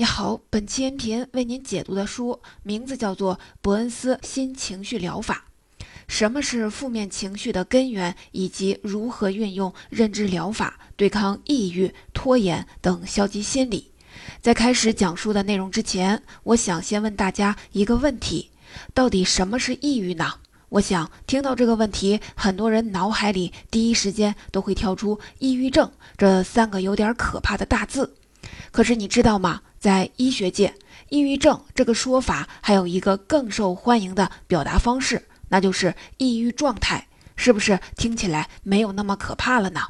你好，本期音频为您解读的书名字叫做《伯恩斯新情绪疗法》。什么是负面情绪的根源，以及如何运用认知疗法对抗抑郁、拖延等消极心理？在开始讲述的内容之前，我想先问大家一个问题：到底什么是抑郁呢？我想听到这个问题，很多人脑海里第一时间都会跳出“抑郁症”这三个有点可怕的大字。可是你知道吗？在医学界，抑郁症这个说法还有一个更受欢迎的表达方式，那就是抑郁状态。是不是听起来没有那么可怕了呢？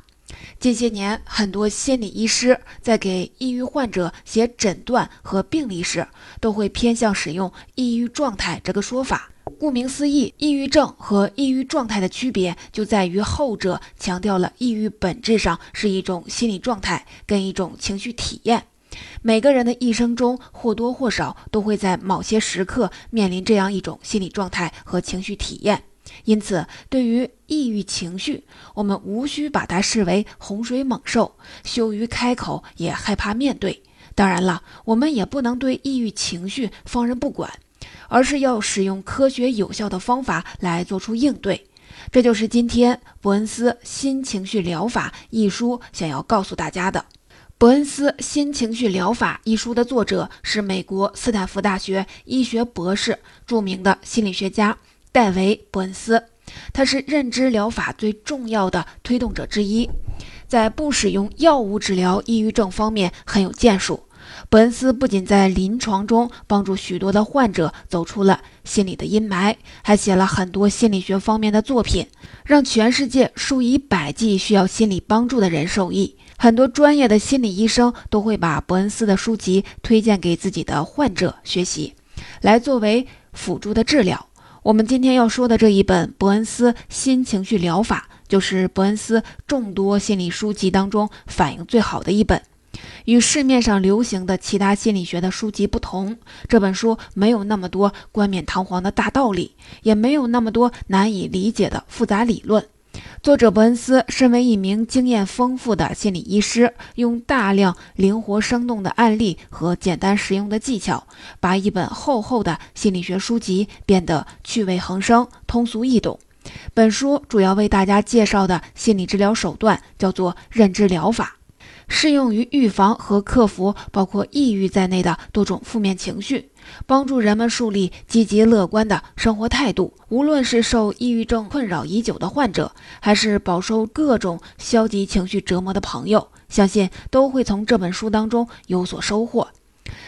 近些年，很多心理医师在给抑郁患者写诊断和病历时，都会偏向使用“抑郁状态”这个说法。顾名思义，抑郁症和抑郁状态的区别就在于后者强调了抑郁本质上是一种心理状态跟一种情绪体验。每个人的一生中或多或少都会在某些时刻面临这样一种心理状态和情绪体验，因此，对于抑郁情绪，我们无需把它视为洪水猛兽，羞于开口，也害怕面对。当然了，我们也不能对抑郁情绪放任不管，而是要使用科学有效的方法来做出应对。这就是今天《伯恩斯新情绪疗法》一书想要告诉大家的。伯恩斯新情绪疗法一书的作者是美国斯坦福大学医学博士、著名的心理学家戴维·伯恩斯。他是认知疗法最重要的推动者之一，在不使用药物治疗抑郁症方面很有建树。伯恩斯不仅在临床中帮助许多的患者走出了心理的阴霾，还写了很多心理学方面的作品，让全世界数以百计需要心理帮助的人受益。很多专业的心理医生都会把伯恩斯的书籍推荐给自己的患者学习，来作为辅助的治疗。我们今天要说的这一本《伯恩斯新情绪疗法》，就是伯恩斯众多心理书籍当中反应最好的一本。与市面上流行的其他心理学的书籍不同，这本书没有那么多冠冕堂皇的大道理，也没有那么多难以理解的复杂理论。作者伯恩斯身为一名经验丰富的心理医师，用大量灵活生动的案例和简单实用的技巧，把一本厚厚的心理学书籍变得趣味横生、通俗易懂。本书主要为大家介绍的心理治疗手段叫做认知疗法。适用于预防和克服包括抑郁在内的多种负面情绪，帮助人们树立积极乐观的生活态度。无论是受抑郁症困扰已久的患者，还是饱受各种消极情绪折磨的朋友，相信都会从这本书当中有所收获。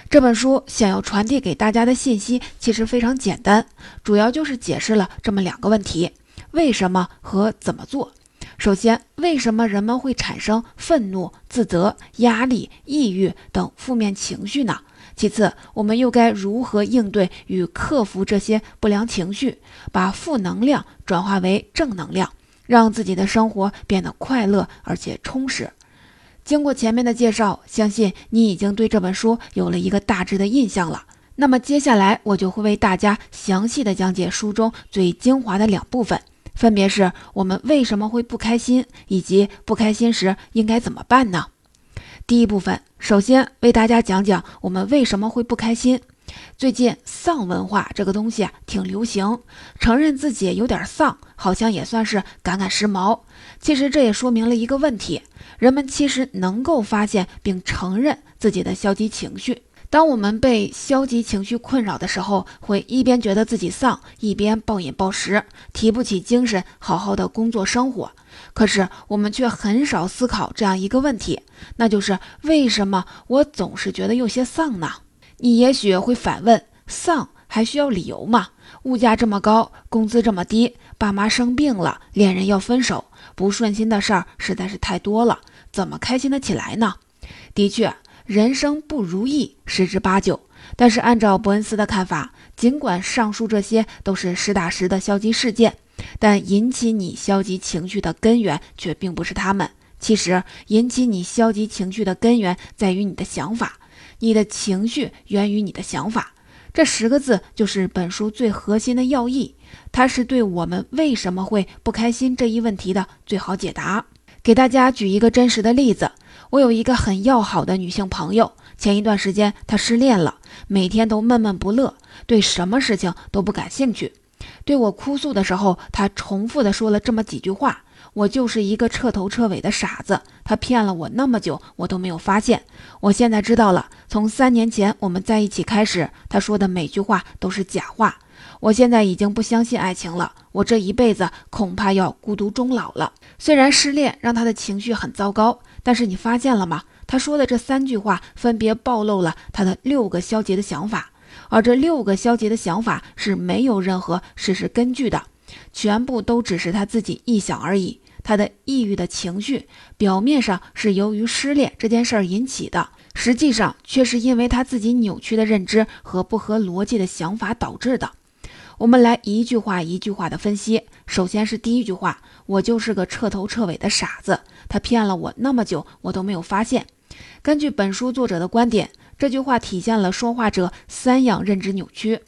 这本书想要传递给大家的信息其实非常简单，主要就是解释了这么两个问题：为什么和怎么做。首先，为什么人们会产生愤怒、自责、压力、抑郁等负面情绪呢？其次，我们又该如何应对与克服这些不良情绪，把负能量转化为正能量，让自己的生活变得快乐而且充实？经过前面的介绍，相信你已经对这本书有了一个大致的印象了。那么接下来，我就会为大家详细的讲解书中最精华的两部分。分别是我们为什么会不开心，以及不开心时应该怎么办呢？第一部分，首先为大家讲讲我们为什么会不开心。最近丧文化这个东西挺流行，承认自己有点丧，好像也算是赶赶时髦。其实这也说明了一个问题：人们其实能够发现并承认自己的消极情绪。当我们被消极情绪困扰的时候，会一边觉得自己丧，一边暴饮暴食，提不起精神，好好的工作生活。可是我们却很少思考这样一个问题，那就是为什么我总是觉得有些丧呢？你也许会反问：丧还需要理由吗？物价这么高，工资这么低，爸妈生病了，恋人要分手，不顺心的事儿实在是太多了，怎么开心得起来呢？的确。人生不如意十之八九，但是按照伯恩斯的看法，尽管上述这些都是实打实的消极事件，但引起你消极情绪的根源却并不是他们。其实，引起你消极情绪的根源在于你的想法，你的情绪源于你的想法。这十个字就是本书最核心的要义，它是对我们为什么会不开心这一问题的最好解答。给大家举一个真实的例子。我有一个很要好的女性朋友，前一段时间她失恋了，每天都闷闷不乐，对什么事情都不感兴趣。对我哭诉的时候，她重复的说了这么几句话：“我就是一个彻头彻尾的傻子，他骗了我那么久，我都没有发现。我现在知道了，从三年前我们在一起开始，他说的每句话都是假话。我现在已经不相信爱情了，我这一辈子恐怕要孤独终老了。虽然失恋让他的情绪很糟糕，但是你发现了吗？他说的这三句话分别暴露了他的六个消极的想法。”而这六个消极的想法是没有任何事实根据的，全部都只是他自己臆想而已。他的抑郁的情绪表面上是由于失恋这件事儿引起的，实际上却是因为他自己扭曲的认知和不合逻辑的想法导致的。我们来一句话一句话的分析。首先是第一句话：“我就是个彻头彻尾的傻子，他骗了我那么久，我都没有发现。”根据本书作者的观点。这句话体现了说话者三样认知扭曲，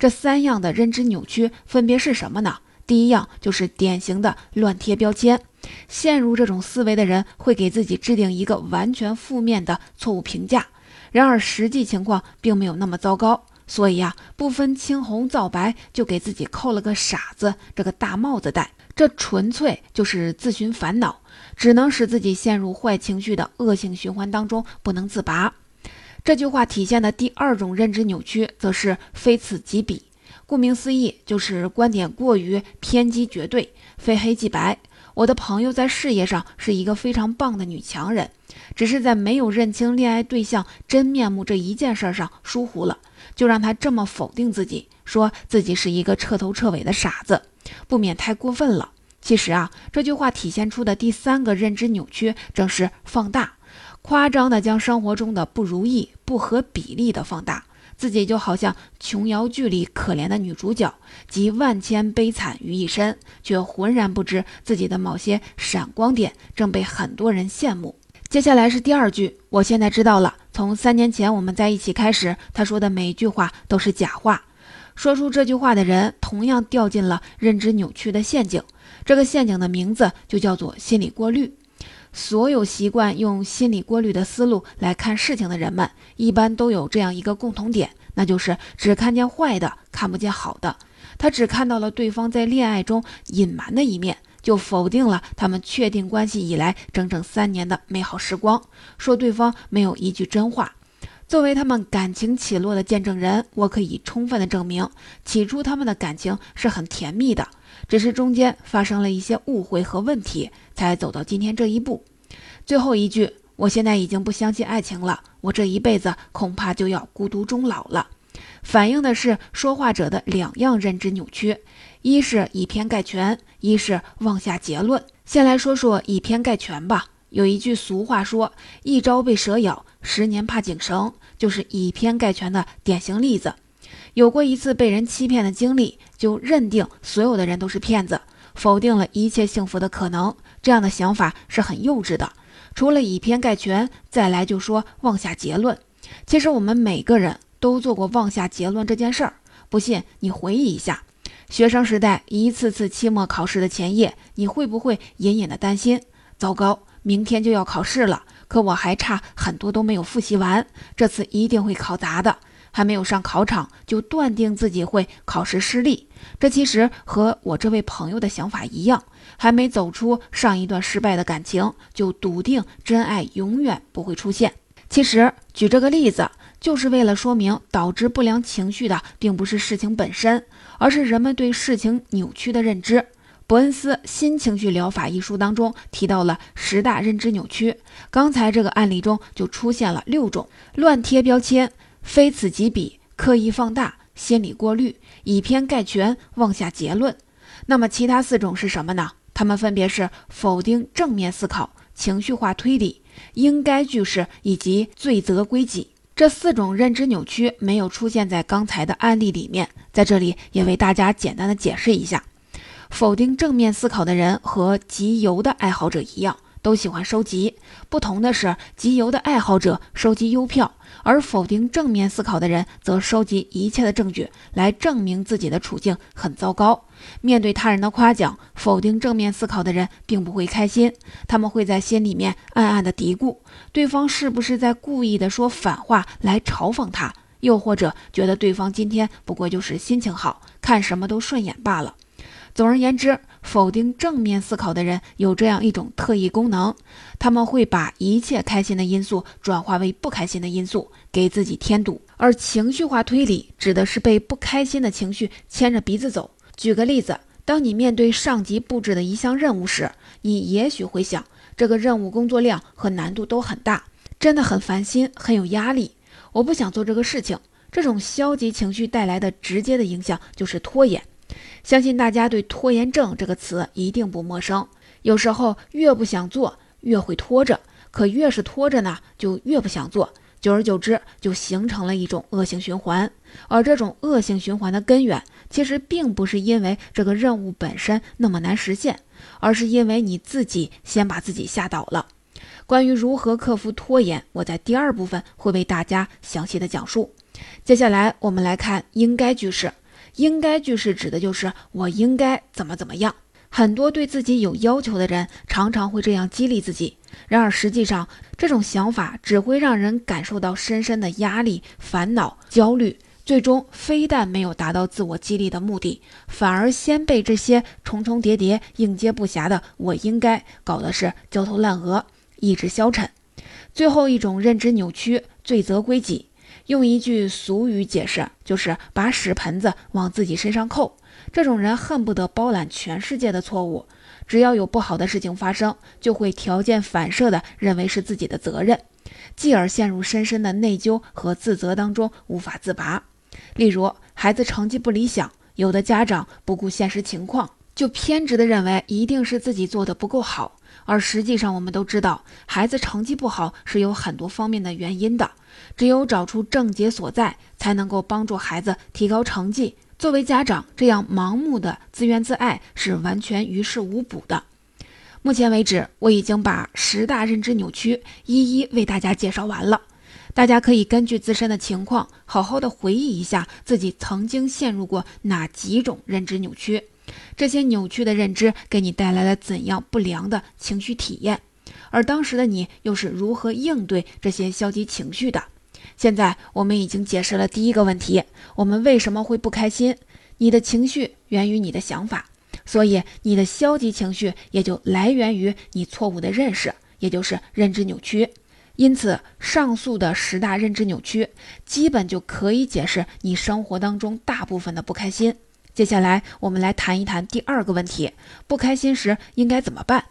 这三样的认知扭曲分别是什么呢？第一样就是典型的乱贴标签，陷入这种思维的人会给自己制定一个完全负面的错误评价，然而实际情况并没有那么糟糕，所以啊，不分青红皂白就给自己扣了个傻子这个大帽子戴，这纯粹就是自寻烦恼，只能使自己陷入坏情绪的恶性循环当中不能自拔。这句话体现的第二种认知扭曲，则是非此即彼。顾名思义，就是观点过于偏激绝对，非黑即白。我的朋友在事业上是一个非常棒的女强人，只是在没有认清恋爱对象真面目这一件事上疏忽了，就让她这么否定自己，说自己是一个彻头彻尾的傻子，不免太过分了。其实啊，这句话体现出的第三个认知扭曲，正是放大。夸张的将生活中的不如意、不合比例的放大，自己就好像琼瑶剧里可怜的女主角，集万千悲惨于一身，却浑然不知自己的某些闪光点正被很多人羡慕。接下来是第二句，我现在知道了，从三年前我们在一起开始，他说的每一句话都是假话。说出这句话的人同样掉进了认知扭曲的陷阱，这个陷阱的名字就叫做心理过滤。所有习惯用心理过滤的思路来看事情的人们，一般都有这样一个共同点，那就是只看见坏的，看不见好的。他只看到了对方在恋爱中隐瞒的一面，就否定了他们确定关系以来整整三年的美好时光，说对方没有一句真话。作为他们感情起落的见证人，我可以充分的证明，起初他们的感情是很甜蜜的。只是中间发生了一些误会和问题，才走到今天这一步。最后一句，我现在已经不相信爱情了，我这一辈子恐怕就要孤独终老了。反映的是说话者的两样认知扭曲：一是以偏概全，一是妄下结论。先来说说以偏概全吧。有一句俗话说：“一朝被蛇咬，十年怕井绳”，就是以偏概全的典型例子。有过一次被人欺骗的经历，就认定所有的人都是骗子，否定了一切幸福的可能。这样的想法是很幼稚的。除了以偏概全，再来就说妄下结论。其实我们每个人都做过妄下结论这件事儿。不信你回忆一下，学生时代一次次期末考试的前夜，你会不会隐隐的担心？糟糕，明天就要考试了，可我还差很多都没有复习完，这次一定会考砸的。还没有上考场就断定自己会考试失利，这其实和我这位朋友的想法一样。还没走出上一段失败的感情，就笃定真爱永远不会出现。其实举这个例子，就是为了说明导致不良情绪的，并不是事情本身，而是人们对事情扭曲的认知。伯恩斯《新情绪疗法》一书当中提到了十大认知扭曲，刚才这个案例中就出现了六种：乱贴标签。非此即彼，刻意放大，心理过滤，以偏概全，妄下结论。那么其他四种是什么呢？它们分别是否定正面思考、情绪化推理、应该句式以及罪责归己。这四种认知扭曲没有出现在刚才的案例里面，在这里也为大家简单的解释一下。否定正面思考的人和集邮的爱好者一样。都喜欢收集。不同的是，集邮的爱好者收集邮票，而否定正面思考的人则收集一切的证据来证明自己的处境很糟糕。面对他人的夸奖，否定正面思考的人并不会开心，他们会在心里面暗暗的嘀咕：对方是不是在故意的说反话来嘲讽他？又或者觉得对方今天不过就是心情好，看什么都顺眼罢了。总而言之，否定正面思考的人有这样一种特异功能：他们会把一切开心的因素转化为不开心的因素，给自己添堵。而情绪化推理指的是被不开心的情绪牵着鼻子走。举个例子，当你面对上级布置的一项任务时，你也许会想，这个任务工作量和难度都很大，真的很烦心，很有压力。我不想做这个事情，这种消极情绪带来的直接的影响就是拖延。相信大家对“拖延症”这个词一定不陌生。有时候越不想做，越会拖着；可越是拖着呢，就越不想做。久而久之，就形成了一种恶性循环。而这种恶性循环的根源，其实并不是因为这个任务本身那么难实现，而是因为你自己先把自己吓倒了。关于如何克服拖延，我在第二部分会为大家详细的讲述。接下来我们来看应该句式。应该句式指的就是我应该怎么怎么样。很多对自己有要求的人常常会这样激励自己，然而实际上这种想法只会让人感受到深深的压力、烦恼、焦虑，最终非但没有达到自我激励的目的，反而先被这些重重叠叠、应接不暇的“我应该”搞得是焦头烂额。意志消沉，最后一种认知扭曲，罪责归己。用一句俗语解释，就是把屎盆子往自己身上扣。这种人恨不得包揽全世界的错误，只要有不好的事情发生，就会条件反射的认为是自己的责任，继而陷入深深的内疚和自责当中无法自拔。例如，孩子成绩不理想，有的家长不顾现实情况，就偏执的认为一定是自己做的不够好。而实际上，我们都知道，孩子成绩不好是有很多方面的原因的。只有找出症结所在，才能够帮助孩子提高成绩。作为家长，这样盲目的自怨自艾是完全于事无补的。目前为止，我已经把十大认知扭曲一一为大家介绍完了。大家可以根据自身的情况，好好的回忆一下自己曾经陷入过哪几种认知扭曲。这些扭曲的认知给你带来了怎样不良的情绪体验？而当时的你又是如何应对这些消极情绪的？现在我们已经解释了第一个问题：我们为什么会不开心？你的情绪源于你的想法，所以你的消极情绪也就来源于你错误的认识，也就是认知扭曲。因此，上述的十大认知扭曲基本就可以解释你生活当中大部分的不开心。接下来，我们来谈一谈第二个问题：不开心时应该怎么办？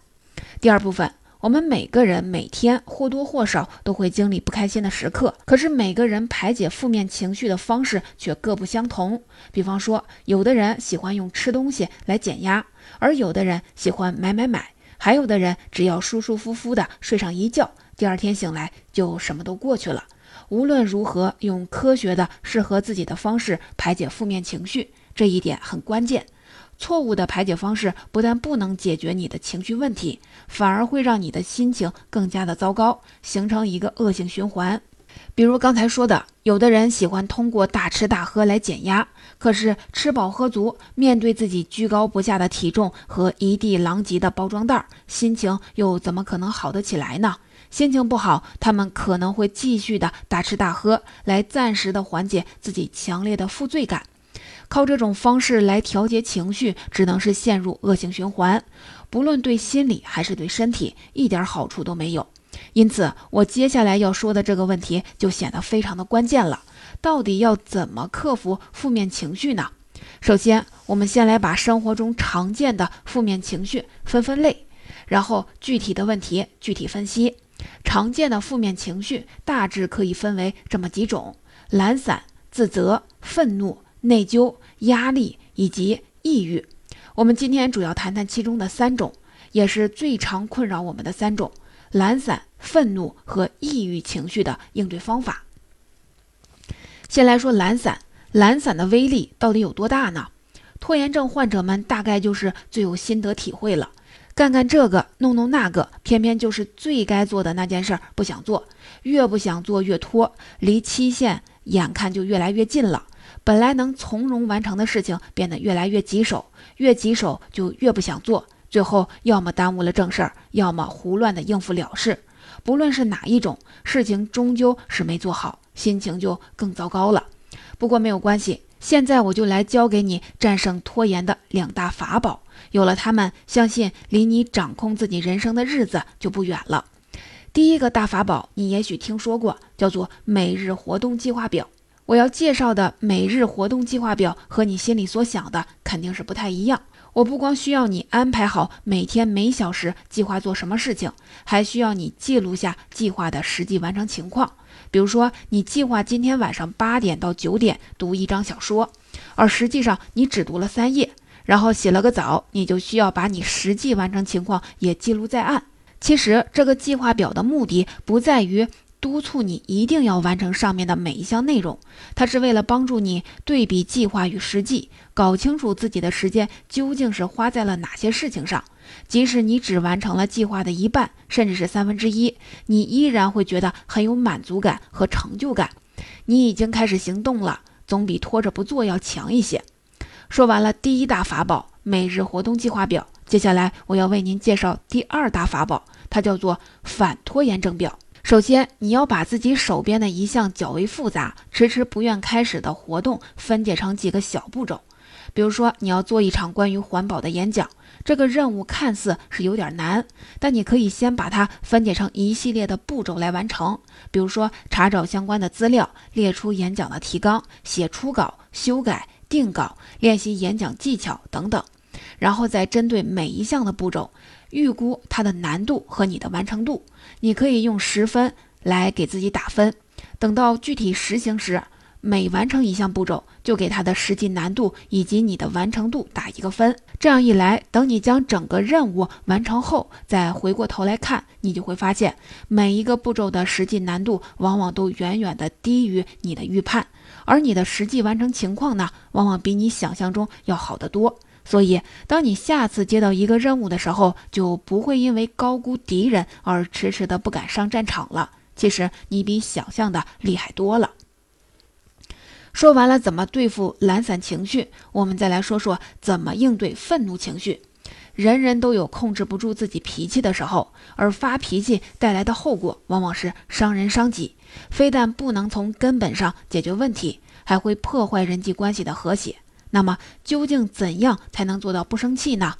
第二部分，我们每个人每天或多或少都会经历不开心的时刻，可是每个人排解负面情绪的方式却各不相同。比方说，有的人喜欢用吃东西来减压，而有的人喜欢买买买，还有的人只要舒舒服服的睡上一觉，第二天醒来就什么都过去了。无论如何，用科学的、适合自己的方式排解负面情绪。这一点很关键，错误的排解方式不但不能解决你的情绪问题，反而会让你的心情更加的糟糕，形成一个恶性循环。比如刚才说的，有的人喜欢通过大吃大喝来减压，可是吃饱喝足，面对自己居高不下的体重和一地狼藉的包装袋，心情又怎么可能好得起来呢？心情不好，他们可能会继续的大吃大喝，来暂时的缓解自己强烈的负罪感。靠这种方式来调节情绪，只能是陷入恶性循环，不论对心理还是对身体，一点好处都没有。因此，我接下来要说的这个问题就显得非常的关键了。到底要怎么克服负面情绪呢？首先，我们先来把生活中常见的负面情绪分分类，然后具体的问题具体分析。常见的负面情绪大致可以分为这么几种：懒散、自责、愤怒。内疚、压力以及抑郁，我们今天主要谈谈其中的三种，也是最常困扰我们的三种：懒散、愤怒和抑郁情绪的应对方法。先来说懒散，懒散的威力到底有多大呢？拖延症患者们大概就是最有心得体会了。干干这个，弄弄那个，偏偏就是最该做的那件事不想做，越不想做越拖，离期限眼看就越来越近了。本来能从容完成的事情变得越来越棘手，越棘手就越不想做，最后要么耽误了正事儿，要么胡乱的应付了事。不论是哪一种，事情终究是没做好，心情就更糟糕了。不过没有关系，现在我就来教给你战胜拖延的两大法宝。有了它们，相信离你掌控自己人生的日子就不远了。第一个大法宝，你也许听说过，叫做每日活动计划表。我要介绍的每日活动计划表和你心里所想的肯定是不太一样。我不光需要你安排好每天每小时计划做什么事情，还需要你记录下计划的实际完成情况。比如说，你计划今天晚上八点到九点读一章小说，而实际上你只读了三页，然后洗了个澡，你就需要把你实际完成情况也记录在案。其实，这个计划表的目的不在于。督促你一定要完成上面的每一项内容，它是为了帮助你对比计划与实际，搞清楚自己的时间究竟是花在了哪些事情上。即使你只完成了计划的一半，甚至是三分之一，你依然会觉得很有满足感和成就感。你已经开始行动了，总比拖着不做要强一些。说完了第一大法宝——每日活动计划表，接下来我要为您介绍第二大法宝，它叫做反拖延症表。首先，你要把自己手边的一项较为复杂、迟迟不愿开始的活动分解成几个小步骤。比如说，你要做一场关于环保的演讲，这个任务看似是有点难，但你可以先把它分解成一系列的步骤来完成。比如说，查找相关的资料，列出演讲的提纲，写初稿、修改、定稿、练习演讲技巧等等。然后再针对每一项的步骤。预估它的难度和你的完成度，你可以用十分来给自己打分。等到具体实行时，每完成一项步骤，就给它的实际难度以及你的完成度打一个分。这样一来，等你将整个任务完成后，再回过头来看，你就会发现每一个步骤的实际难度往往都远远的低于你的预判，而你的实际完成情况呢，往往比你想象中要好得多。所以，当你下次接到一个任务的时候，就不会因为高估敌人而迟迟的不敢上战场了。其实你比想象的厉害多了。说完了怎么对付懒散情绪，我们再来说说怎么应对愤怒情绪。人人都有控制不住自己脾气的时候，而发脾气带来的后果往往是伤人伤己，非但不能从根本上解决问题，还会破坏人际关系的和谐。那么究竟怎样才能做到不生气呢？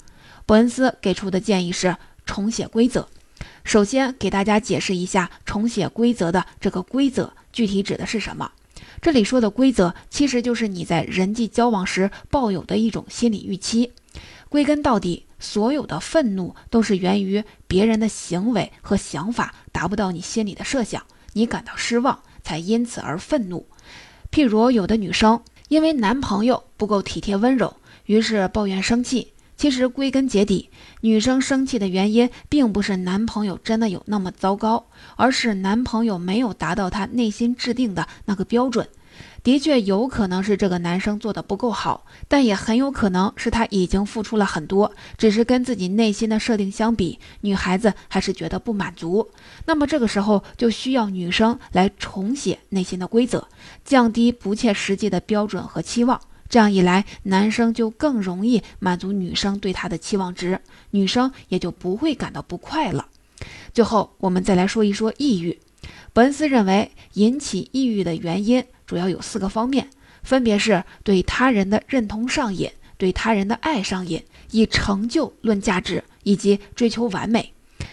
伯恩斯给出的建议是重写规则。首先给大家解释一下重写规则的这个规则具体指的是什么。这里说的规则其实就是你在人际交往时抱有的一种心理预期。归根到底，所有的愤怒都是源于别人的行为和想法达不到你心里的设想，你感到失望，才因此而愤怒。譬如有的女生。因为男朋友不够体贴温柔，于是抱怨生气。其实归根结底，女生生气的原因并不是男朋友真的有那么糟糕，而是男朋友没有达到她内心制定的那个标准。的确有可能是这个男生做的不够好，但也很有可能是他已经付出了很多，只是跟自己内心的设定相比，女孩子还是觉得不满足。那么这个时候就需要女生来重写内心的规则，降低不切实际的标准和期望。这样一来，男生就更容易满足女生对他的期望值，女生也就不会感到不快了。最后，我们再来说一说抑郁。伯恩斯认为，引起抑郁的原因。主要有四个方面，分别是对他人的认同上瘾、对他人的爱上瘾、以成就论价值以及追求完美。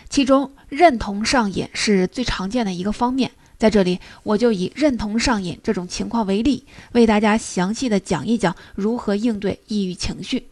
其中，认同上瘾是最常见的一个方面。在这里，我就以认同上瘾这种情况为例，为大家详细的讲一讲如何应对抑郁情绪。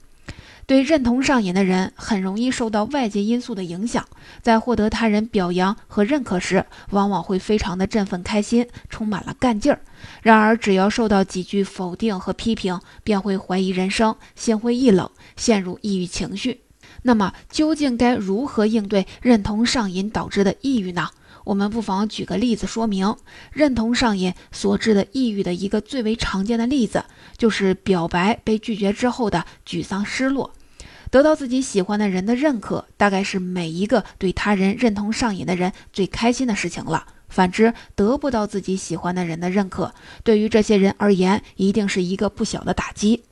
对认同上瘾的人，很容易受到外界因素的影响，在获得他人表扬和认可时，往往会非常的振奋开心，充满了干劲儿。然而，只要受到几句否定和批评，便会怀疑人生，心灰意冷，陷入抑郁情绪。那么，究竟该如何应对认同上瘾导致的抑郁呢？我们不妨举个例子说明。认同上瘾所致的抑郁的一个最为常见的例子，就是表白被拒绝之后的沮丧失落。得到自己喜欢的人的认可，大概是每一个对他人认同上瘾的人最开心的事情了。反之，得不到自己喜欢的人的认可，对于这些人而言，一定是一个不小的打击。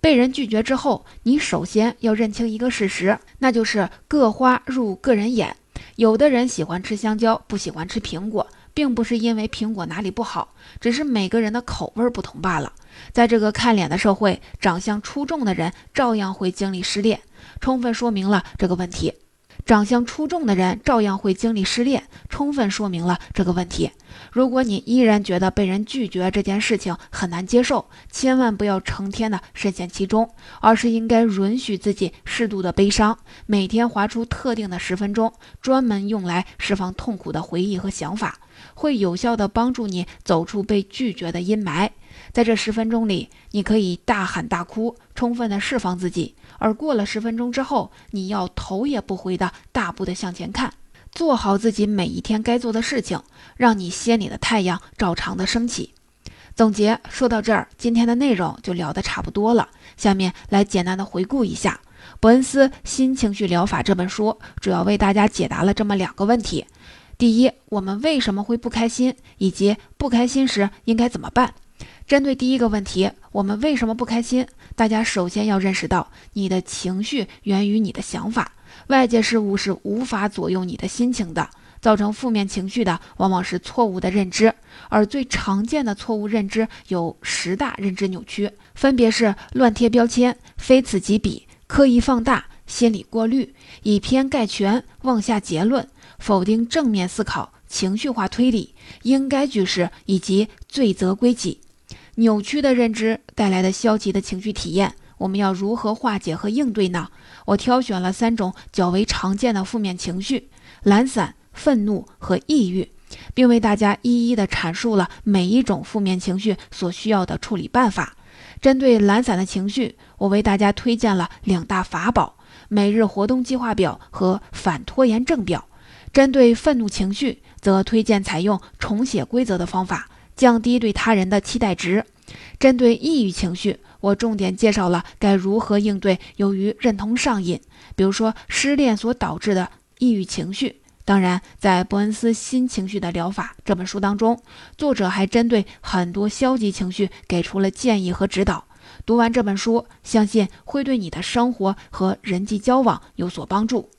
被人拒绝之后，你首先要认清一个事实，那就是各花入各人眼。有的人喜欢吃香蕉，不喜欢吃苹果，并不是因为苹果哪里不好，只是每个人的口味不同罢了。在这个看脸的社会，长相出众的人照样会经历失恋，充分说明了这个问题。长相出众的人照样会经历失恋，充分说明了这个问题。如果你依然觉得被人拒绝这件事情很难接受，千万不要成天的深陷其中，而是应该允许自己适度的悲伤，每天划出特定的十分钟，专门用来释放痛苦的回忆和想法，会有效的帮助你走出被拒绝的阴霾。在这十分钟里，你可以大喊大哭，充分的释放自己。而过了十分钟之后，你要头也不回的大步的向前看，做好自己每一天该做的事情，让你心里的太阳照常的升起。总结说到这儿，今天的内容就聊得差不多了。下面来简单的回顾一下《伯恩斯新情绪疗法》这本书，主要为大家解答了这么两个问题：第一，我们为什么会不开心，以及不开心时应该怎么办？针对第一个问题，我们为什么不开心？大家首先要认识到，你的情绪源于你的想法，外界事物是无法左右你的心情的。造成负面情绪的往往是错误的认知，而最常见的错误认知有十大认知扭曲，分别是乱贴标签、非此即彼、刻意放大、心理过滤、以偏概全、妄下结论、否定正面思考、情绪化推理、应该句式以及罪责归己。扭曲的认知带来的消极的情绪体验，我们要如何化解和应对呢？我挑选了三种较为常见的负面情绪：懒散、愤怒和抑郁，并为大家一一的阐述了每一种负面情绪所需要的处理办法。针对懒散的情绪，我为大家推荐了两大法宝：每日活动计划表和反拖延症表。针对愤怒情绪，则推荐采用重写规则的方法。降低对他人的期待值。针对抑郁情绪，我重点介绍了该如何应对由于认同上瘾，比如说失恋所导致的抑郁情绪。当然，在伯恩斯《新情绪的疗法》这本书当中，作者还针对很多消极情绪给出了建议和指导。读完这本书，相信会对你的生活和人际交往有所帮助。